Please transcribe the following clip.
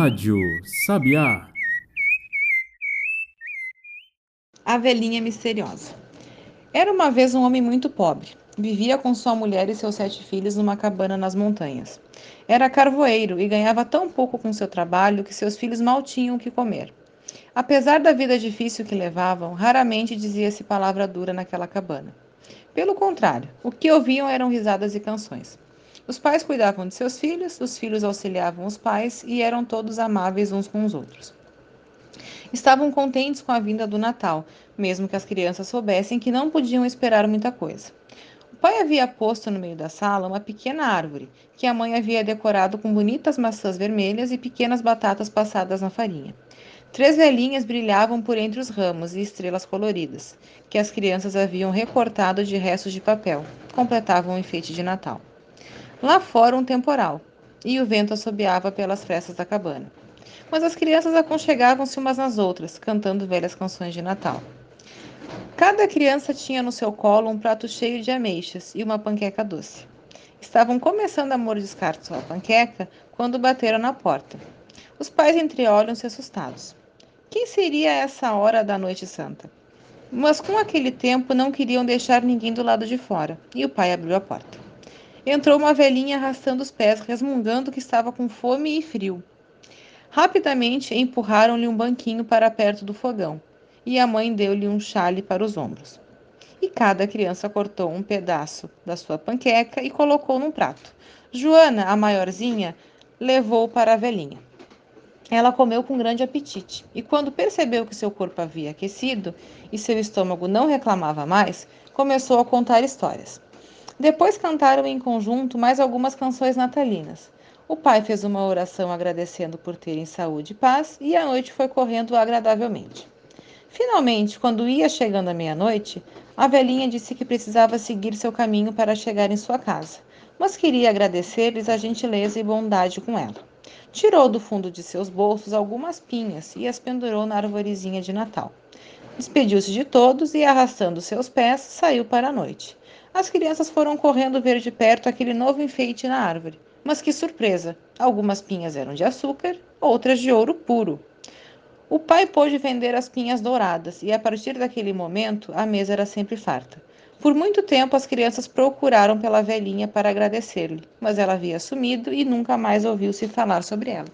Rádio Sabiá. A velhinha misteriosa. Era uma vez um homem muito pobre. Vivia com sua mulher e seus sete filhos numa cabana nas montanhas. Era carvoeiro e ganhava tão pouco com seu trabalho que seus filhos mal tinham o que comer. Apesar da vida difícil que levavam, raramente dizia-se palavra dura naquela cabana. Pelo contrário, o que ouviam eram risadas e canções. Os pais cuidavam de seus filhos, os filhos auxiliavam os pais e eram todos amáveis uns com os outros. Estavam contentes com a vinda do Natal, mesmo que as crianças soubessem que não podiam esperar muita coisa. O pai havia posto no meio da sala uma pequena árvore, que a mãe havia decorado com bonitas maçãs vermelhas e pequenas batatas passadas na farinha. Três velhinhas brilhavam por entre os ramos e estrelas coloridas, que as crianças haviam recortado de restos de papel, completavam o enfeite de Natal. Lá fora um temporal, e o vento assobiava pelas frestas da cabana. Mas as crianças aconchegavam-se umas nas outras, cantando velhas canções de Natal. Cada criança tinha no seu colo um prato cheio de ameixas e uma panqueca doce. Estavam começando a mordiscar sua panqueca quando bateram na porta. Os pais entreolham-se assustados. Quem seria essa hora da noite santa? Mas com aquele tempo não queriam deixar ninguém do lado de fora, e o pai abriu a porta. Entrou uma velhinha arrastando os pés, resmungando que estava com fome e frio. Rapidamente empurraram-lhe um banquinho para perto do fogão, e a mãe deu-lhe um chale para os ombros. E cada criança cortou um pedaço da sua panqueca e colocou num prato. Joana, a maiorzinha, levou para a velhinha. Ela comeu com grande apetite, e quando percebeu que seu corpo havia aquecido e seu estômago não reclamava mais, começou a contar histórias. Depois cantaram em conjunto mais algumas canções natalinas. O pai fez uma oração agradecendo por terem saúde e paz, e a noite foi correndo agradavelmente. Finalmente, quando ia chegando a meia-noite, a velhinha disse que precisava seguir seu caminho para chegar em sua casa, mas queria agradecer-lhes a gentileza e bondade com ela. Tirou do fundo de seus bolsos algumas pinhas e as pendurou na arvorezinha de Natal. Despediu-se de todos e, arrastando seus pés, saiu para a noite. As crianças foram correndo ver de perto aquele novo enfeite na árvore. Mas que surpresa! Algumas pinhas eram de açúcar, outras de ouro puro. O pai pôde vender as pinhas douradas e a partir daquele momento a mesa era sempre farta. Por muito tempo as crianças procuraram pela velhinha para agradecer-lhe, mas ela havia sumido e nunca mais ouviu-se falar sobre ela.